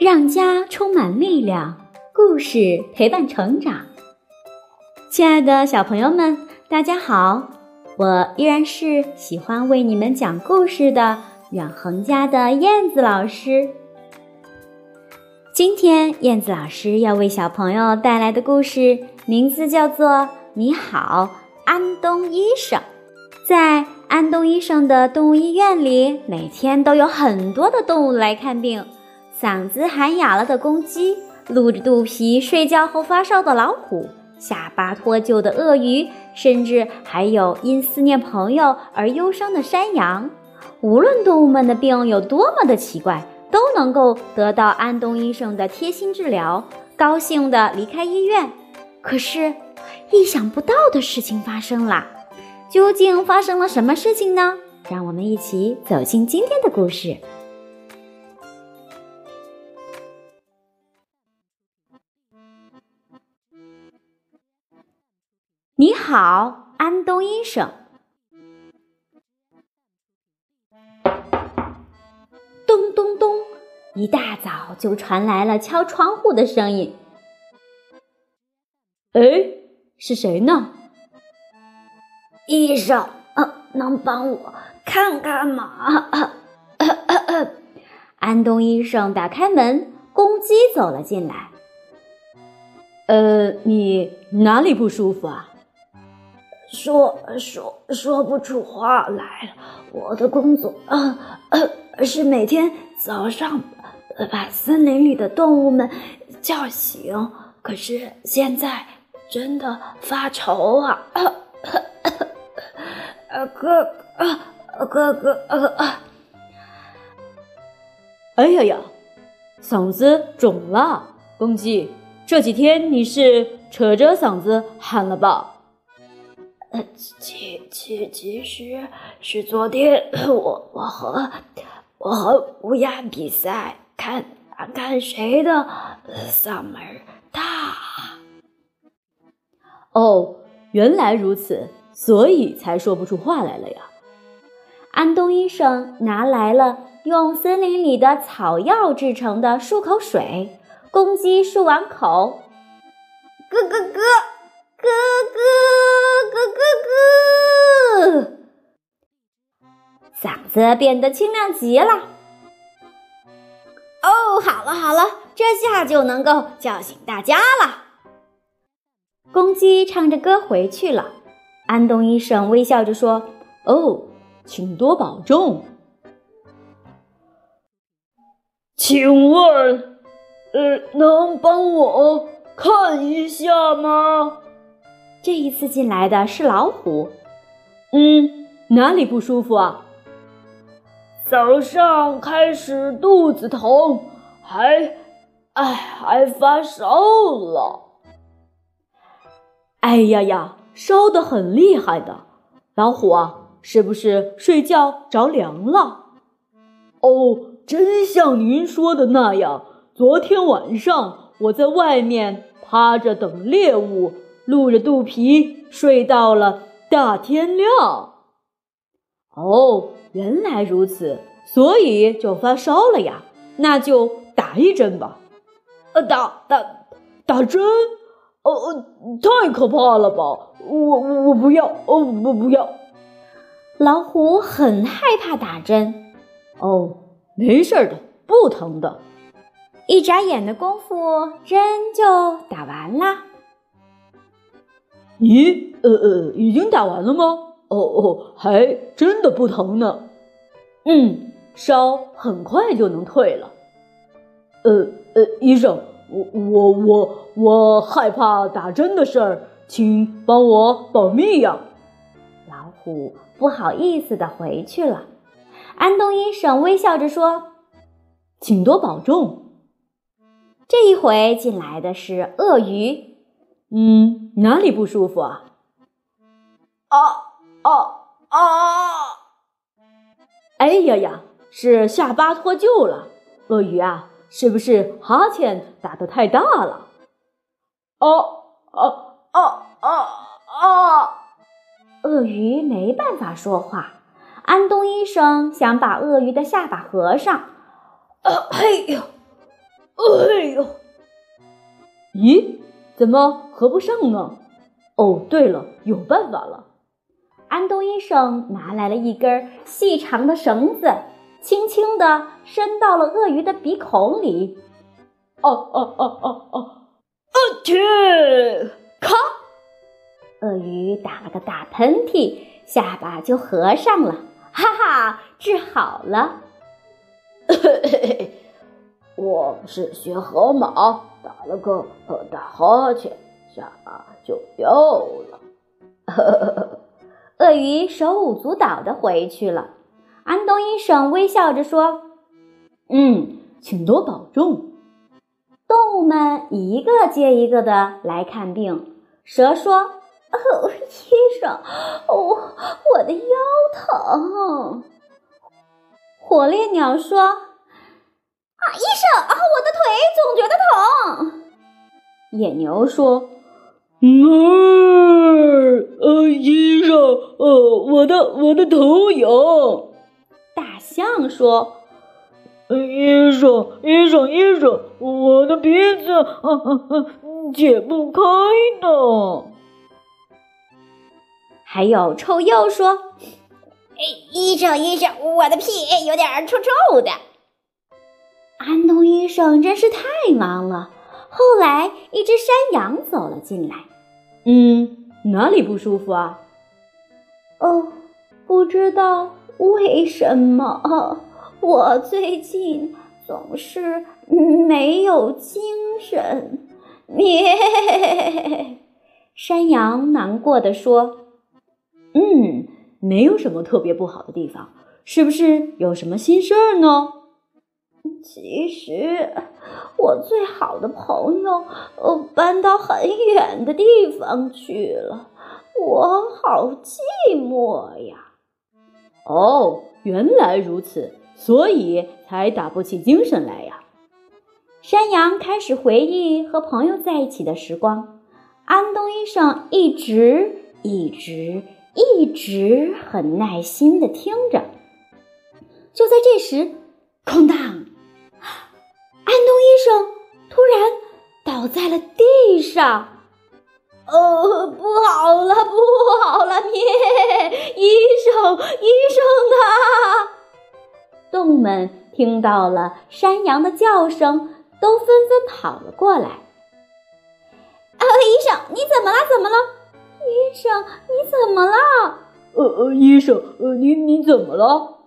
让家充满力量，故事陪伴成长。亲爱的小朋友们，大家好！我依然是喜欢为你们讲故事的远恒家的燕子老师。今天，燕子老师要为小朋友带来的故事名字叫做《你好，安东医生》。在安东医生的动物医院里，每天都有很多的动物来看病。嗓子喊哑了的公鸡，露着肚皮睡觉后发烧的老虎，下巴脱臼的鳄鱼，甚至还有因思念朋友而忧伤的山羊。无论动物们的病有多么的奇怪，都能够得到安东医生的贴心治疗，高兴地离开医院。可是，意想不到的事情发生了。究竟发生了什么事情呢？让我们一起走进今天的故事。好，安东医生。咚咚咚！一大早就传来了敲窗户的声音。哎，是谁呢？医生，呃，能帮我看看吗？安东医生打开门，公鸡走了进来。呃，你哪里不舒服啊？说说说不出话来了。我的工作嗯，是每天早上把森林里的动物们叫醒，可是现在真的发愁啊。呃，哥，呃，哥哥，呃，哎呀呀，嗓子肿了，公鸡，这几天你是扯着嗓子喊了吧？呃，其其其实是昨天我我和我和乌鸦比赛，看看谁的嗓门大。哦，原来如此。所以才说不出话来了呀。安东医生拿来了用森林里的草药制成的漱口水，公鸡漱完口，咯咯咯，咯咯咯咯咯，嗓子变得清亮极了。哦，好了好了，这下就能够叫醒大家了。公鸡唱着歌回去了。安东医生微笑着说：“哦，请多保重。请问，呃，能帮我看一下吗？”这一次进来的是老虎。嗯，哪里不舒服啊？早上开始肚子疼，还，哎，还发烧了。哎呀呀！烧得很厉害的老虎啊，是不是睡觉着凉了？哦，真像您说的那样，昨天晚上我在外面趴着等猎物，露着肚皮睡到了大天亮。哦，原来如此，所以就发烧了呀。那就打一针吧。呃，打打打针。哦，太可怕了吧！我我不要，哦，我不要。老虎很害怕打针。哦，没事的，不疼的。一眨眼的功夫，针就打完啦。咦，呃呃，已经打完了吗？哦哦，还真的不疼呢。嗯，烧很快就能退了。呃呃，医生。我我我我害怕打针的事儿，请帮我保密呀！老虎不好意思的回去了。安东医生微笑着说：“请多保重。”这一回进来的是鳄鱼。嗯，哪里不舒服啊？啊啊啊！哎呀呀，是下巴脱臼了，鳄鱼啊。是不是哈欠打得太大了？哦哦哦哦哦！鳄鱼没办法说话。安东医生想把鳄鱼的下巴合上。呃，嘿呦，哎呦！咦，怎么合不上呢？哦，对了，有办法了！安东医生拿来了一根细长的绳子，轻轻地伸到了鳄鱼的鼻孔里。哦哦哦哦哦！啊去！咔！鳄鱼打了个大喷嚏，下巴就合上了。哈哈，治好了！我是学河马，打了个大哈欠，下巴就掉了。鳄鱼手舞足蹈的回去了。安东医生微笑着说：“嗯，请多保重。”动物们一个接一个的来看病。蛇说：“哦，医生，我我的腰疼。”火烈鸟说：“啊，医生啊，我的腿总觉得疼。”野牛说。嗯，呃，医生，呃，我的我的头痒。大象说：“医生，医生，医生，我的鼻子啊啊啊，解不开的。”还有臭鼬说：“哎，医生，医生，我的屁有点臭臭的。”安东医生真是太忙了。后来，一只山羊走了进来。嗯，哪里不舒服啊？哦，不知道为什么，我最近总是没有精神。咩，山羊难过的说：“嗯，没有什么特别不好的地方，是不是有什么心事儿呢？”其实，我最好的朋友呃搬到很远的地方去了，我好寂寞呀。哦，原来如此，所以才打不起精神来呀。山羊开始回忆和朋友在一起的时光，安东医生一直一直一直很耐心的听着。就在这时，哐当！在了地上，哦，不好了，不好了！咩，医生，医生啊！动物们听到了山羊的叫声，都纷纷跑了过来。啊，医生，你怎么了？怎么了？医生，你怎么了？呃呃，医生，呃，你你怎么了？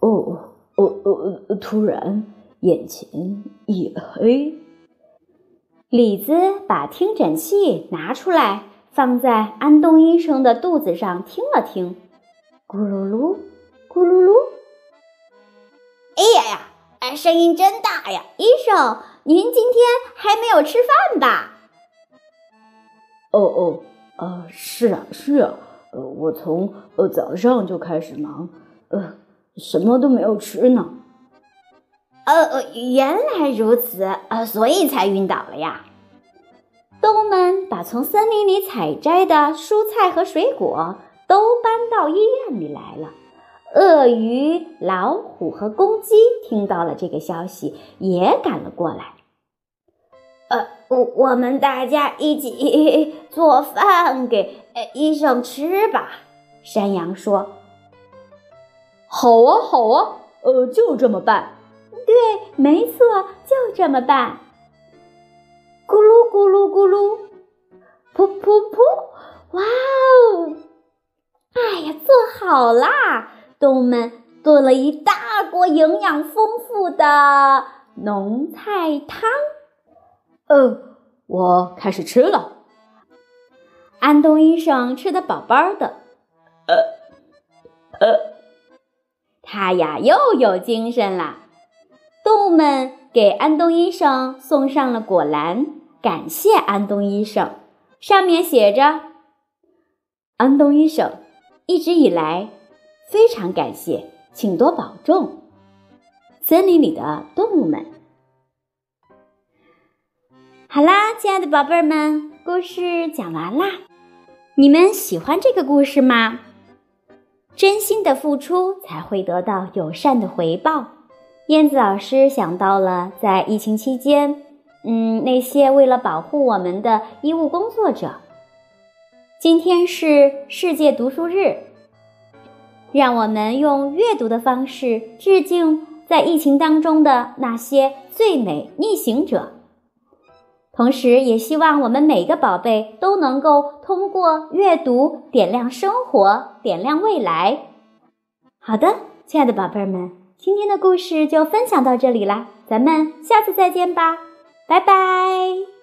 哦。哦哦！突然眼前一黑，李子把听诊器拿出来，放在安东医生的肚子上听了听，咕噜噜，咕噜噜。哎呀呀！哎，声音真大呀！医生，您今天还没有吃饭吧？哦哦，呃，是啊是啊，呃，我从呃早上就开始忙，呃。什么都没有吃呢。呃，原来如此，呃，所以才晕倒了呀。动物们把从森林里采摘的蔬菜和水果都搬到医院里来了。鳄鱼、老虎和公鸡听到了这个消息，也赶了过来。呃，我我们大家一起 做饭给医生吃吧。山羊说。好啊，好啊，呃，就这么办。对，没错，就这么办。咕噜咕噜咕噜，噗噗噗！哇哦！哎呀，做好啦！动物们做了一大锅营养丰富的浓菜汤。呃，我开始吃了。安东医生吃的饱饱的。呃，呃。他呀，又有精神了。动物们给安东医生送上了果篮，感谢安东医生。上面写着：“安东医生，一直以来非常感谢，请多保重。”森林里的动物们。好啦，亲爱的宝贝儿们，故事讲完啦。你们喜欢这个故事吗？真心的付出才会得到友善的回报，燕子老师想到了在疫情期间，嗯，那些为了保护我们的医务工作者。今天是世界读书日，让我们用阅读的方式致敬在疫情当中的那些最美逆行者。同时，也希望我们每个宝贝都能够通过阅读点亮生活，点亮未来。好的，亲爱的宝贝们，今天的故事就分享到这里啦，咱们下次再见吧，拜拜。